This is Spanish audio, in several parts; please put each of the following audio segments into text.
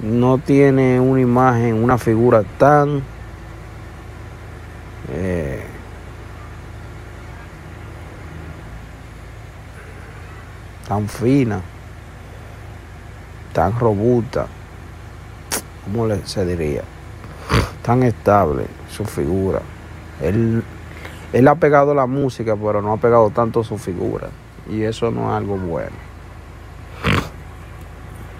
no tiene una imagen, una figura tan eh, tan fina, tan robusta, ¿cómo se diría? Tan estable su figura. Él, él ha pegado la música, pero no ha pegado tanto su figura. Y eso no es algo bueno.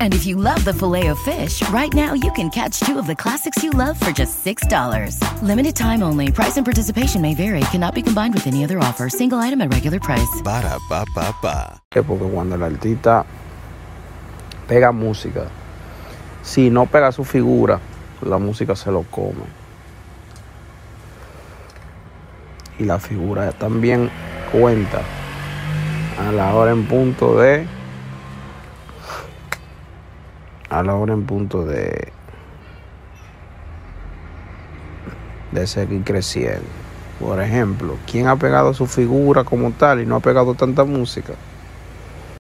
And if you love the filet of fish, right now you can catch two of the classics you love for just $6. Limited time only. Price and participation may vary. Cannot be combined with any other offer. Single item at regular price. Ba da ba ba ba. Porque cuando el artista pega música, si no pega su figura, la música se lo come. Y la figura también cuenta a la hora en punto de a la hora en punto de de seguir creciendo. Por ejemplo, ¿quién ha pegado su figura como tal y no ha pegado tanta música?